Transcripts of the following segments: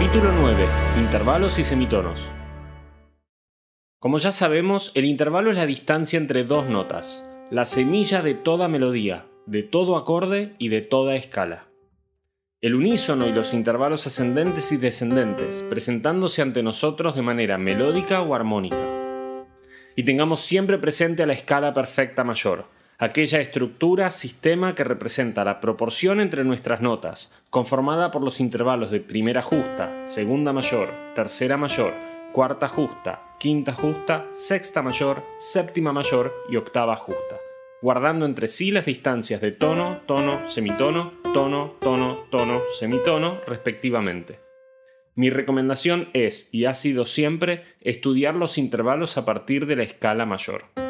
Capítulo 9. Intervalos y semitonos. Como ya sabemos, el intervalo es la distancia entre dos notas, la semilla de toda melodía, de todo acorde y de toda escala. El unísono y los intervalos ascendentes y descendentes, presentándose ante nosotros de manera melódica o armónica. Y tengamos siempre presente a la escala perfecta mayor, aquella estructura, sistema que representa la proporción entre nuestras notas, conformada por los intervalos de primera justa, segunda mayor, tercera mayor, cuarta justa, quinta justa, sexta mayor, séptima mayor y octava justa, guardando entre sí las distancias de tono, tono, semitono, tono, tono, tono, semitono, respectivamente. Mi recomendación es, y ha sido siempre, estudiar los intervalos a partir de la escala mayor.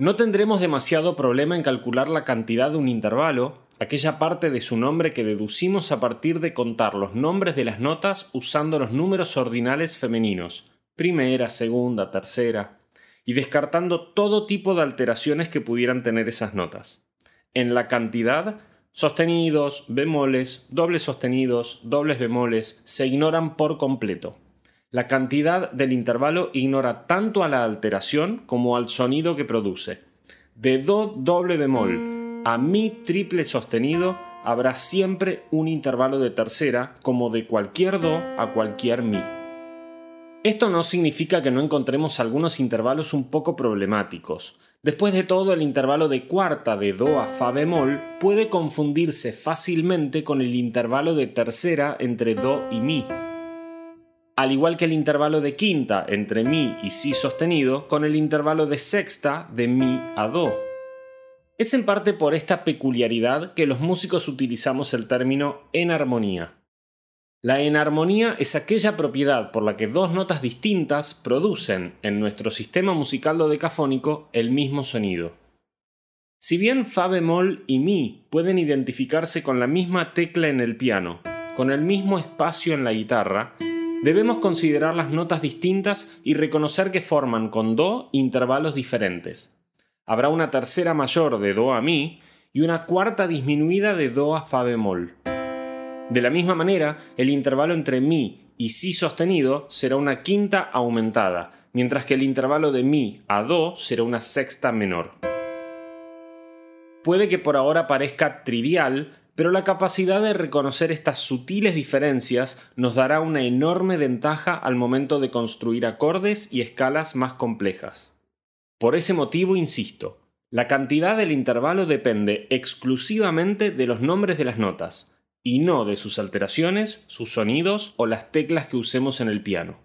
No tendremos demasiado problema en calcular la cantidad de un intervalo, aquella parte de su nombre que deducimos a partir de contar los nombres de las notas usando los números ordinales femeninos, primera, segunda, tercera, y descartando todo tipo de alteraciones que pudieran tener esas notas. En la cantidad, sostenidos, bemoles, dobles sostenidos, dobles bemoles se ignoran por completo. La cantidad del intervalo ignora tanto a la alteración como al sonido que produce. De Do doble bemol a Mi triple sostenido habrá siempre un intervalo de tercera como de cualquier Do a cualquier Mi. Esto no significa que no encontremos algunos intervalos un poco problemáticos. Después de todo, el intervalo de cuarta de Do a Fa bemol puede confundirse fácilmente con el intervalo de tercera entre Do y Mi al igual que el intervalo de quinta entre mi y si sostenido con el intervalo de sexta de mi a do. Es en parte por esta peculiaridad que los músicos utilizamos el término enarmonía. La enarmonía es aquella propiedad por la que dos notas distintas producen en nuestro sistema musical dodecafónico el mismo sonido. Si bien fa bemol y mi pueden identificarse con la misma tecla en el piano, con el mismo espacio en la guitarra, Debemos considerar las notas distintas y reconocer que forman con Do intervalos diferentes. Habrá una tercera mayor de Do a Mi y una cuarta disminuida de Do a Fa bemol. De la misma manera, el intervalo entre Mi y Si sostenido será una quinta aumentada, mientras que el intervalo de Mi a Do será una sexta menor. Puede que por ahora parezca trivial, pero la capacidad de reconocer estas sutiles diferencias nos dará una enorme ventaja al momento de construir acordes y escalas más complejas. Por ese motivo insisto, la cantidad del intervalo depende exclusivamente de los nombres de las notas, y no de sus alteraciones, sus sonidos o las teclas que usemos en el piano.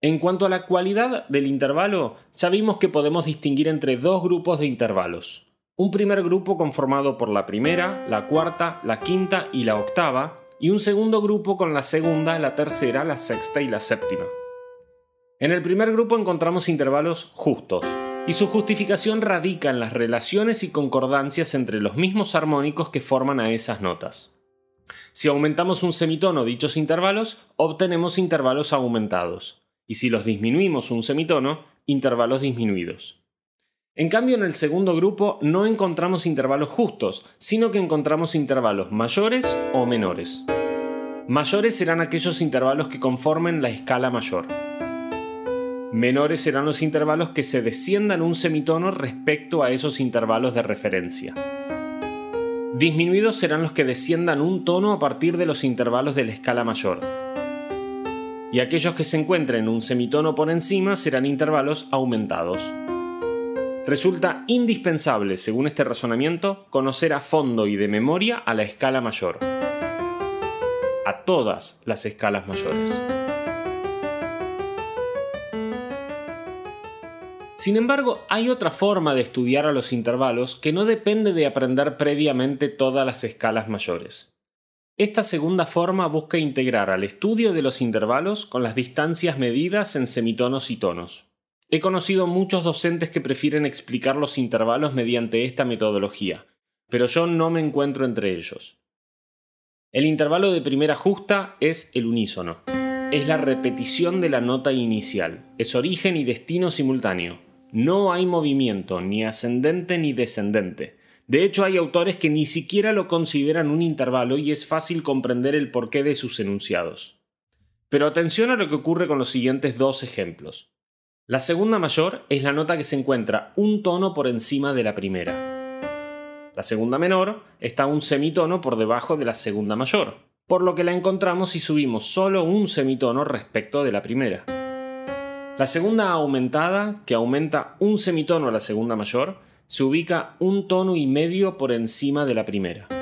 En cuanto a la cualidad del intervalo, ya vimos que podemos distinguir entre dos grupos de intervalos, un primer grupo conformado por la primera, la cuarta, la quinta y la octava, y un segundo grupo con la segunda, la tercera, la sexta y la séptima. En el primer grupo encontramos intervalos justos, y su justificación radica en las relaciones y concordancias entre los mismos armónicos que forman a esas notas. Si aumentamos un semitono dichos intervalos, obtenemos intervalos aumentados, y si los disminuimos un semitono, intervalos disminuidos. En cambio, en el segundo grupo no encontramos intervalos justos, sino que encontramos intervalos mayores o menores. Mayores serán aquellos intervalos que conformen la escala mayor. Menores serán los intervalos que se desciendan un semitono respecto a esos intervalos de referencia. Disminuidos serán los que desciendan un tono a partir de los intervalos de la escala mayor. Y aquellos que se encuentren un semitono por encima serán intervalos aumentados. Resulta indispensable, según este razonamiento, conocer a fondo y de memoria a la escala mayor. A todas las escalas mayores. Sin embargo, hay otra forma de estudiar a los intervalos que no depende de aprender previamente todas las escalas mayores. Esta segunda forma busca integrar al estudio de los intervalos con las distancias medidas en semitonos y tonos. He conocido muchos docentes que prefieren explicar los intervalos mediante esta metodología, pero yo no me encuentro entre ellos. El intervalo de primera justa es el unísono. Es la repetición de la nota inicial. Es origen y destino simultáneo. No hay movimiento, ni ascendente ni descendente. De hecho, hay autores que ni siquiera lo consideran un intervalo y es fácil comprender el porqué de sus enunciados. Pero atención a lo que ocurre con los siguientes dos ejemplos. La segunda mayor es la nota que se encuentra un tono por encima de la primera. La segunda menor está un semitono por debajo de la segunda mayor, por lo que la encontramos si subimos solo un semitono respecto de la primera. La segunda aumentada, que aumenta un semitono a la segunda mayor, se ubica un tono y medio por encima de la primera.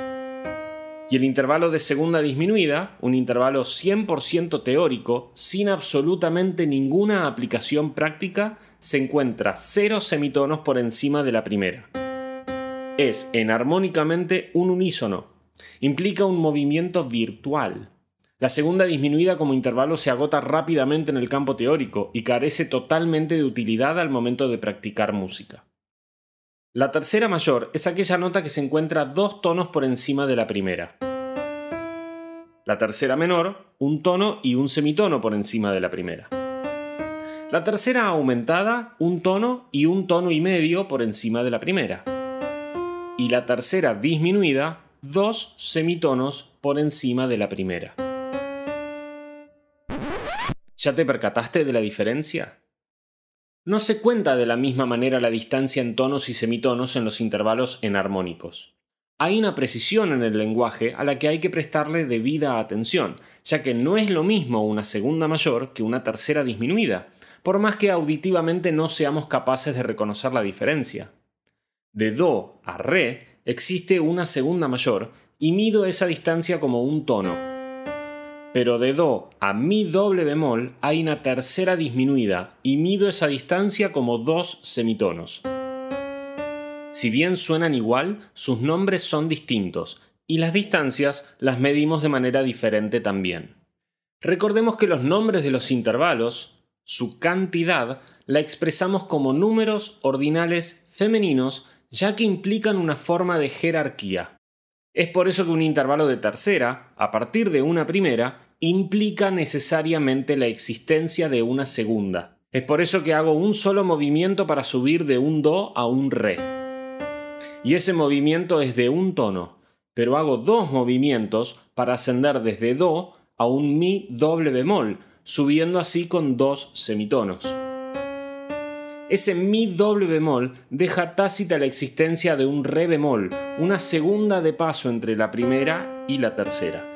Y el intervalo de segunda disminuida, un intervalo 100% teórico, sin absolutamente ninguna aplicación práctica, se encuentra 0 semitonos por encima de la primera. Es enarmónicamente un unísono. Implica un movimiento virtual. La segunda disminuida como intervalo se agota rápidamente en el campo teórico y carece totalmente de utilidad al momento de practicar música. La tercera mayor es aquella nota que se encuentra dos tonos por encima de la primera. La tercera menor, un tono y un semitono por encima de la primera. La tercera aumentada, un tono y un tono y medio por encima de la primera. Y la tercera disminuida, dos semitonos por encima de la primera. ¿Ya te percataste de la diferencia? No se cuenta de la misma manera la distancia en tonos y semitonos en los intervalos enarmónicos. Hay una precisión en el lenguaje a la que hay que prestarle debida atención, ya que no es lo mismo una segunda mayor que una tercera disminuida, por más que auditivamente no seamos capaces de reconocer la diferencia. De Do a Re existe una segunda mayor y mido esa distancia como un tono, pero de Do a Mi doble bemol hay una tercera disminuida y mido esa distancia como dos semitonos. Si bien suenan igual, sus nombres son distintos y las distancias las medimos de manera diferente también. Recordemos que los nombres de los intervalos, su cantidad, la expresamos como números ordinales femeninos ya que implican una forma de jerarquía. Es por eso que un intervalo de tercera, a partir de una primera, implica necesariamente la existencia de una segunda. Es por eso que hago un solo movimiento para subir de un Do a un Re. Y ese movimiento es de un tono, pero hago dos movimientos para ascender desde Do a un Mi doble bemol, subiendo así con dos semitonos. Ese mi doble bemol deja tácita la existencia de un re bemol, una segunda de paso entre la primera y la tercera.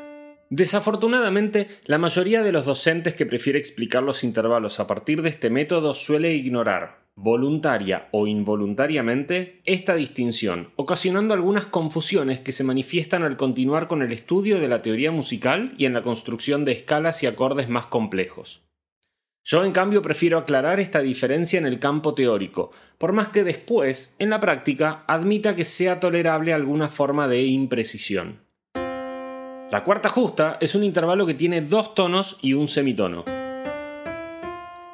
Desafortunadamente, la mayoría de los docentes que prefiere explicar los intervalos a partir de este método suele ignorar, voluntaria o involuntariamente, esta distinción, ocasionando algunas confusiones que se manifiestan al continuar con el estudio de la teoría musical y en la construcción de escalas y acordes más complejos. Yo en cambio prefiero aclarar esta diferencia en el campo teórico, por más que después, en la práctica, admita que sea tolerable alguna forma de imprecisión. La cuarta justa es un intervalo que tiene dos tonos y un semitono.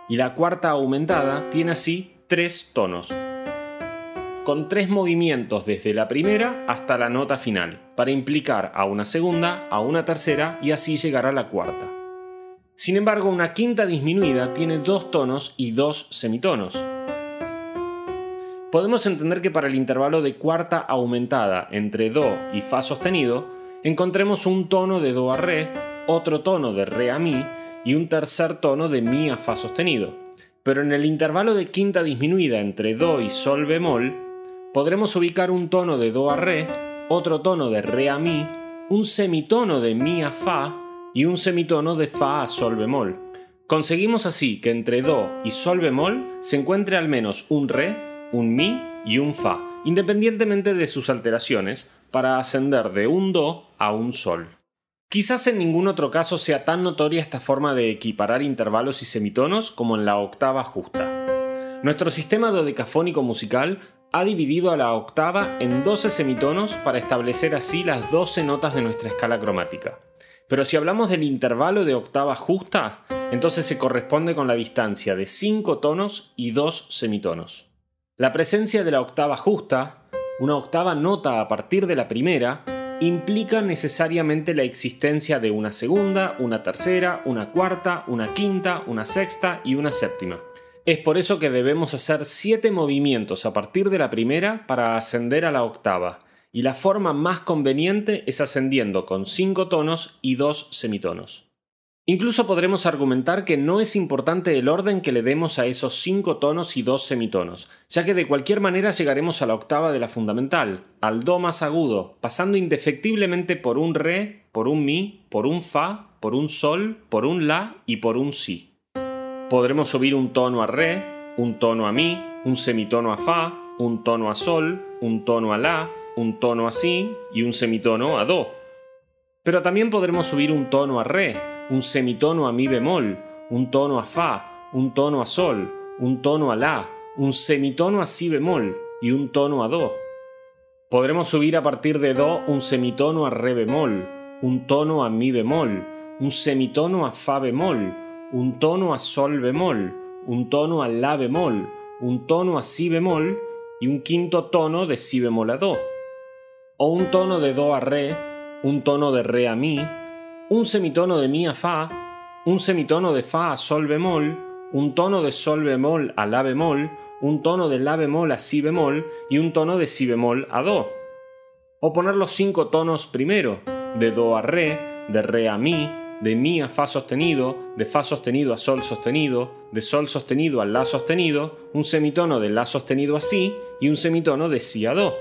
Y la cuarta aumentada tiene así tres tonos, con tres movimientos desde la primera hasta la nota final, para implicar a una segunda, a una tercera y así llegar a la cuarta. Sin embargo, una quinta disminuida tiene dos tonos y dos semitonos. Podemos entender que para el intervalo de cuarta aumentada entre Do y Fa sostenido, encontremos un tono de Do a Re, otro tono de Re a Mi y un tercer tono de Mi a Fa sostenido. Pero en el intervalo de quinta disminuida entre Do y Sol bemol, podremos ubicar un tono de Do a Re, otro tono de Re a Mi, un semitono de Mi a Fa y un semitono de Fa a Sol bemol. Conseguimos así que entre Do y Sol bemol se encuentre al menos un Re, un Mi y un Fa, independientemente de sus alteraciones, para ascender de un Do a un Sol. Quizás en ningún otro caso sea tan notoria esta forma de equiparar intervalos y semitonos como en la octava justa. Nuestro sistema dodecafónico musical ha dividido a la octava en 12 semitonos para establecer así las 12 notas de nuestra escala cromática. Pero si hablamos del intervalo de octava justa, entonces se corresponde con la distancia de 5 tonos y 2 semitonos. La presencia de la octava justa, una octava nota a partir de la primera, implica necesariamente la existencia de una segunda, una tercera, una cuarta, una quinta, una sexta y una séptima. Es por eso que debemos hacer 7 movimientos a partir de la primera para ascender a la octava, y la forma más conveniente es ascendiendo con 5 tonos y 2 semitonos. Incluso podremos argumentar que no es importante el orden que le demos a esos 5 tonos y 2 semitonos, ya que de cualquier manera llegaremos a la octava de la fundamental, al Do más agudo, pasando indefectiblemente por un Re, por un Mi, por un Fa, por un Sol, por un La y por un Si. Podremos subir un tono a Re, un tono a Mi, un semitono a Fa, un tono a Sol, un tono a La, un tono a Si y un semitono a Do. Pero también podremos subir un tono a Re, un semitono a mi bemol, un tono a fa, un tono a sol, un tono a la, un semitono a si bemol y un tono a do. Podremos subir a partir de do un semitono a re bemol, un tono a mi bemol, un semitono a fa bemol, un tono a sol bemol, un tono a la bemol, un tono a si bemol y un quinto tono de si bemol a do. O un tono de do a re, un tono de re a mi, un semitono de mi a fa, un semitono de fa a sol bemol, un tono de sol bemol a la bemol, un tono de la bemol a si bemol y un tono de si bemol a do. O poner los cinco tonos primero, de do a re, de re a mi, de mi a fa sostenido, de fa sostenido a sol sostenido, de sol sostenido a la sostenido, un semitono de la sostenido a si y un semitono de si a do.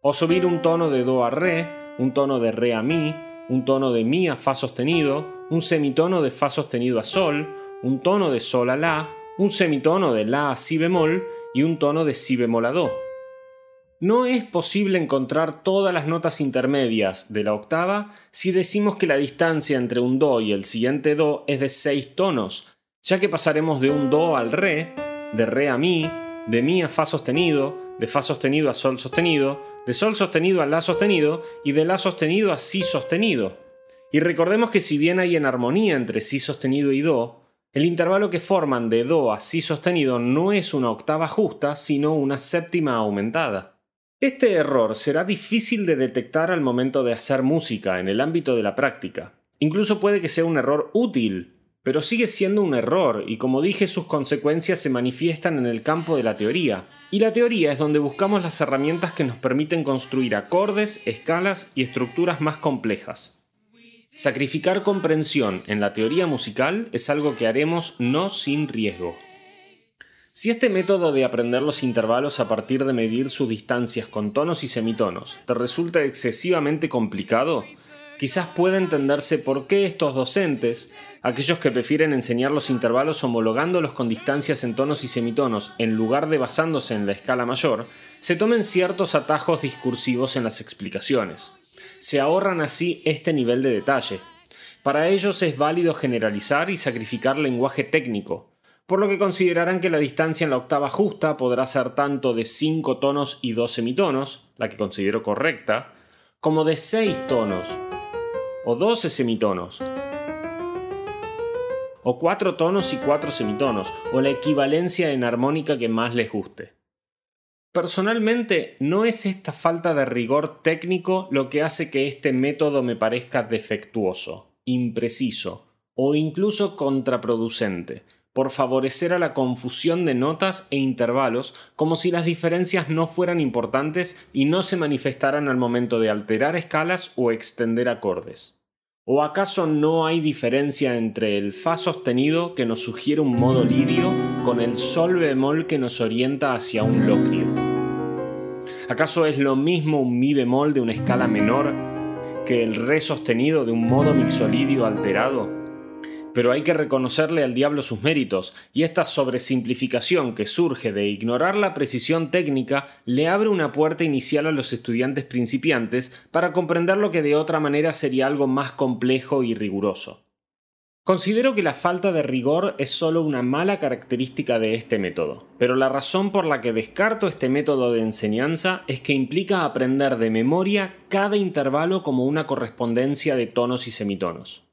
O subir un tono de do a re, un tono de re a mi, un tono de mi a fa sostenido, un semitono de fa sostenido a sol, un tono de sol a la, un semitono de la a si bemol y un tono de si bemol a do. No es posible encontrar todas las notas intermedias de la octava si decimos que la distancia entre un do y el siguiente do es de 6 tonos, ya que pasaremos de un do al re, de re a mi, de mi a fa sostenido, de fa sostenido a sol sostenido, de sol sostenido a la sostenido y de la sostenido a si sostenido. Y recordemos que si bien hay en armonía entre si sostenido y do, el intervalo que forman de do a si sostenido no es una octava justa, sino una séptima aumentada. Este error será difícil de detectar al momento de hacer música en el ámbito de la práctica. Incluso puede que sea un error útil, pero sigue siendo un error y como dije sus consecuencias se manifiestan en el campo de la teoría. Y la teoría es donde buscamos las herramientas que nos permiten construir acordes, escalas y estructuras más complejas. Sacrificar comprensión en la teoría musical es algo que haremos no sin riesgo. Si este método de aprender los intervalos a partir de medir sus distancias con tonos y semitonos te resulta excesivamente complicado, quizás pueda entenderse por qué estos docentes, aquellos que prefieren enseñar los intervalos homologándolos con distancias en tonos y semitonos en lugar de basándose en la escala mayor, se tomen ciertos atajos discursivos en las explicaciones. Se ahorran así este nivel de detalle. Para ellos es válido generalizar y sacrificar lenguaje técnico, por lo que considerarán que la distancia en la octava justa podrá ser tanto de 5 tonos y 2 semitonos, la que considero correcta, como de 6 tonos, o 12 semitonos, o 4 tonos y 4 semitonos, o la equivalencia en armónica que más les guste. Personalmente, no es esta falta de rigor técnico lo que hace que este método me parezca defectuoso, impreciso o incluso contraproducente, por favorecer a la confusión de notas e intervalos como si las diferencias no fueran importantes y no se manifestaran al momento de alterar escalas o extender acordes. ¿O acaso no hay diferencia entre el Fa sostenido que nos sugiere un modo lidio con el Sol bemol que nos orienta hacia un locrio? ¿Acaso es lo mismo un Mi bemol de una escala menor que el Re sostenido de un modo mixolidio alterado? Pero hay que reconocerle al diablo sus méritos, y esta sobresimplificación que surge de ignorar la precisión técnica le abre una puerta inicial a los estudiantes principiantes para comprender lo que de otra manera sería algo más complejo y riguroso. Considero que la falta de rigor es solo una mala característica de este método, pero la razón por la que descarto este método de enseñanza es que implica aprender de memoria cada intervalo como una correspondencia de tonos y semitonos.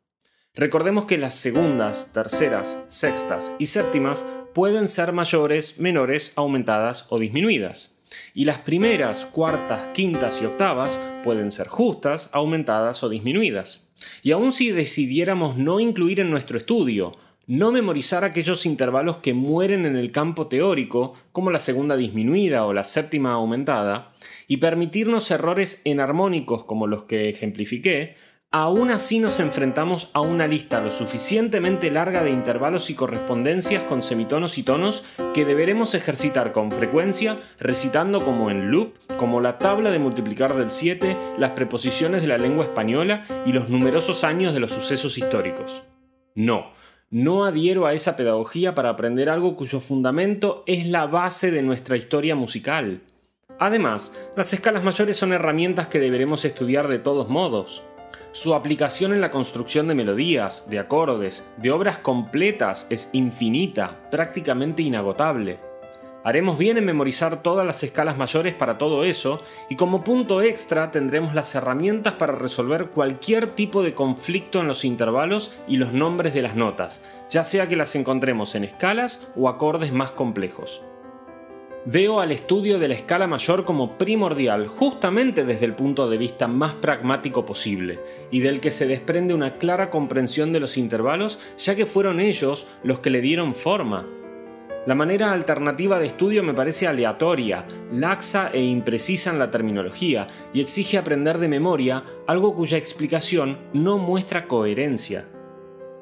Recordemos que las segundas, terceras, sextas y séptimas pueden ser mayores, menores, aumentadas o disminuidas. Y las primeras, cuartas, quintas y octavas pueden ser justas, aumentadas o disminuidas. Y aun si decidiéramos no incluir en nuestro estudio no memorizar aquellos intervalos que mueren en el campo teórico, como la segunda disminuida o la séptima aumentada, y permitirnos errores enarmónicos como los que ejemplifiqué, Aún así nos enfrentamos a una lista lo suficientemente larga de intervalos y correspondencias con semitonos y tonos que deberemos ejercitar con frecuencia recitando como en loop, como la tabla de multiplicar del 7, las preposiciones de la lengua española y los numerosos años de los sucesos históricos. No, no adhiero a esa pedagogía para aprender algo cuyo fundamento es la base de nuestra historia musical. Además, las escalas mayores son herramientas que deberemos estudiar de todos modos. Su aplicación en la construcción de melodías, de acordes, de obras completas es infinita, prácticamente inagotable. Haremos bien en memorizar todas las escalas mayores para todo eso y como punto extra tendremos las herramientas para resolver cualquier tipo de conflicto en los intervalos y los nombres de las notas, ya sea que las encontremos en escalas o acordes más complejos. Veo al estudio de la escala mayor como primordial justamente desde el punto de vista más pragmático posible, y del que se desprende una clara comprensión de los intervalos, ya que fueron ellos los que le dieron forma. La manera alternativa de estudio me parece aleatoria, laxa e imprecisa en la terminología, y exige aprender de memoria algo cuya explicación no muestra coherencia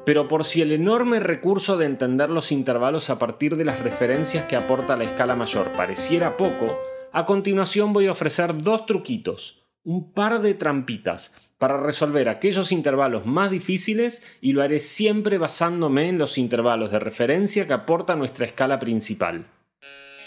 pero por si el enorme recurso de entender los intervalos a partir de las referencias que aporta la escala mayor pareciera poco, a continuación voy a ofrecer dos truquitos, un par de trampitas, para resolver aquellos intervalos más difíciles y lo haré siempre basándome en los intervalos de referencia que aporta nuestra escala principal.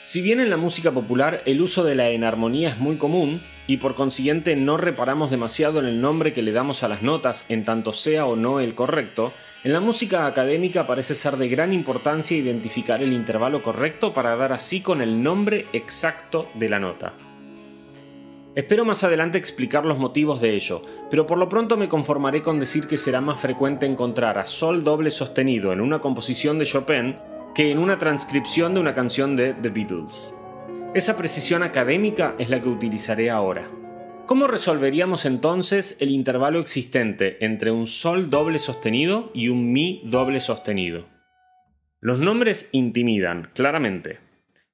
Si bien en la música popular el uso de la enarmonía es muy común, y por consiguiente no reparamos demasiado en el nombre que le damos a las notas en tanto sea o no el correcto, en la música académica parece ser de gran importancia identificar el intervalo correcto para dar así con el nombre exacto de la nota. Espero más adelante explicar los motivos de ello, pero por lo pronto me conformaré con decir que será más frecuente encontrar a sol doble sostenido en una composición de Chopin que en una transcripción de una canción de The Beatles. Esa precisión académica es la que utilizaré ahora. ¿Cómo resolveríamos entonces el intervalo existente entre un sol doble sostenido y un mi doble sostenido? Los nombres intimidan, claramente.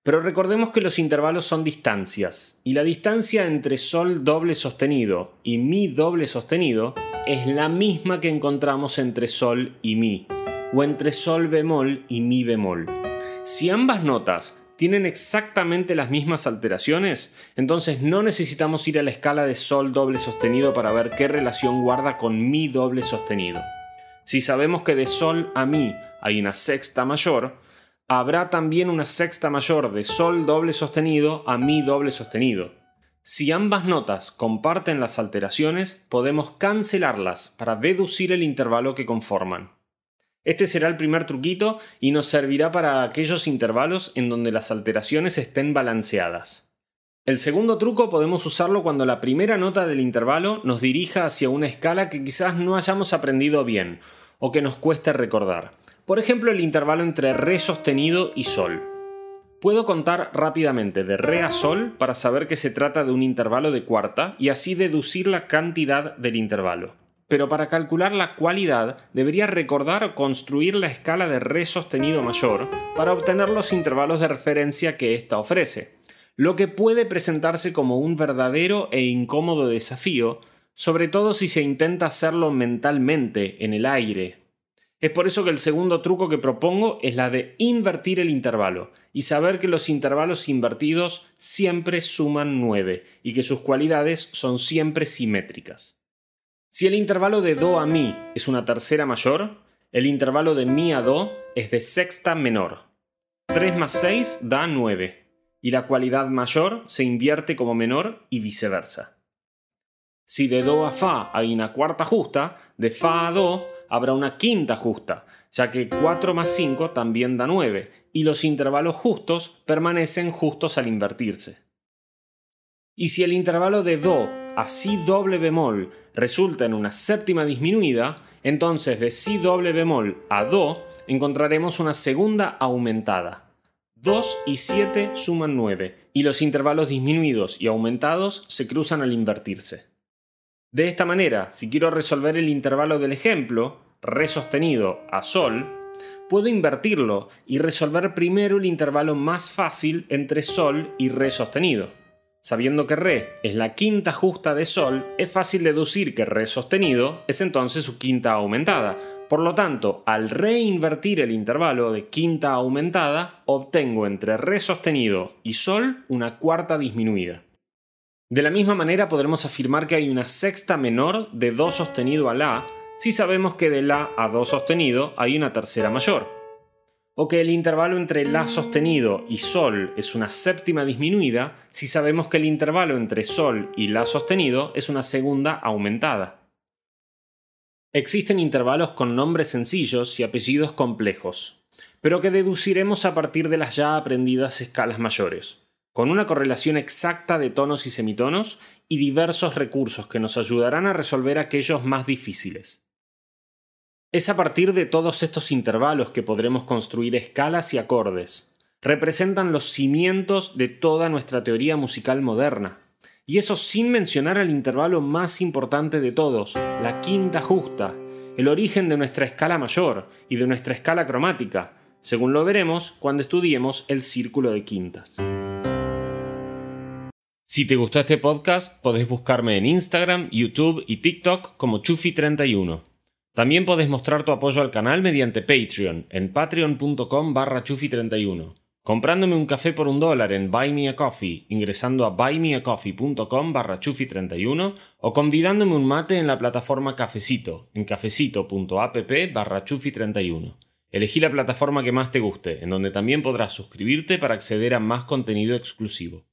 Pero recordemos que los intervalos son distancias, y la distancia entre sol doble sostenido y mi doble sostenido es la misma que encontramos entre sol y mi, o entre sol bemol y mi bemol. Si ambas notas tienen exactamente las mismas alteraciones, entonces no necesitamos ir a la escala de sol doble sostenido para ver qué relación guarda con mi doble sostenido. Si sabemos que de sol a mi hay una sexta mayor, habrá también una sexta mayor de sol doble sostenido a mi doble sostenido. Si ambas notas comparten las alteraciones, podemos cancelarlas para deducir el intervalo que conforman. Este será el primer truquito y nos servirá para aquellos intervalos en donde las alteraciones estén balanceadas. El segundo truco podemos usarlo cuando la primera nota del intervalo nos dirija hacia una escala que quizás no hayamos aprendido bien o que nos cueste recordar. Por ejemplo, el intervalo entre re sostenido y sol. Puedo contar rápidamente de re a sol para saber que se trata de un intervalo de cuarta y así deducir la cantidad del intervalo pero para calcular la cualidad debería recordar construir la escala de re sostenido mayor para obtener los intervalos de referencia que ésta ofrece, lo que puede presentarse como un verdadero e incómodo desafío, sobre todo si se intenta hacerlo mentalmente, en el aire. Es por eso que el segundo truco que propongo es la de invertir el intervalo y saber que los intervalos invertidos siempre suman 9 y que sus cualidades son siempre simétricas. Si el intervalo de Do a Mi es una tercera mayor, el intervalo de Mi a Do es de sexta menor. 3 más 6 da 9, y la cualidad mayor se invierte como menor y viceversa. Si de Do a Fa hay una cuarta justa, de Fa a Do habrá una quinta justa, ya que 4 más 5 también da 9, y los intervalos justos permanecen justos al invertirse. Y si el intervalo de Do a si doble bemol resulta en una séptima disminuida, entonces de si doble bemol a do encontraremos una segunda aumentada. 2 y 7 suman 9, y los intervalos disminuidos y aumentados se cruzan al invertirse. De esta manera, si quiero resolver el intervalo del ejemplo, re sostenido a sol, puedo invertirlo y resolver primero el intervalo más fácil entre Sol y Re sostenido. Sabiendo que Re es la quinta justa de Sol, es fácil deducir que Re sostenido es entonces su quinta aumentada. Por lo tanto, al reinvertir el intervalo de quinta aumentada, obtengo entre Re sostenido y Sol una cuarta disminuida. De la misma manera podremos afirmar que hay una sexta menor de Do sostenido a La si sabemos que de La a Do sostenido hay una tercera mayor o que el intervalo entre La sostenido y Sol es una séptima disminuida si sabemos que el intervalo entre Sol y La sostenido es una segunda aumentada. Existen intervalos con nombres sencillos y apellidos complejos, pero que deduciremos a partir de las ya aprendidas escalas mayores, con una correlación exacta de tonos y semitonos y diversos recursos que nos ayudarán a resolver aquellos más difíciles. Es a partir de todos estos intervalos que podremos construir escalas y acordes. Representan los cimientos de toda nuestra teoría musical moderna. Y eso sin mencionar al intervalo más importante de todos, la quinta justa, el origen de nuestra escala mayor y de nuestra escala cromática, según lo veremos cuando estudiemos el círculo de quintas. Si te gustó este podcast, podés buscarme en Instagram, YouTube y TikTok como Chufi31. También podés mostrar tu apoyo al canal mediante Patreon en patreon.com barra chufi31, comprándome un café por un dólar en Buy ingresando a buymeacoffee.com barra chufi31 o convidándome un mate en la plataforma Cafecito en cafecito.app barra chufi31. Elegí la plataforma que más te guste, en donde también podrás suscribirte para acceder a más contenido exclusivo.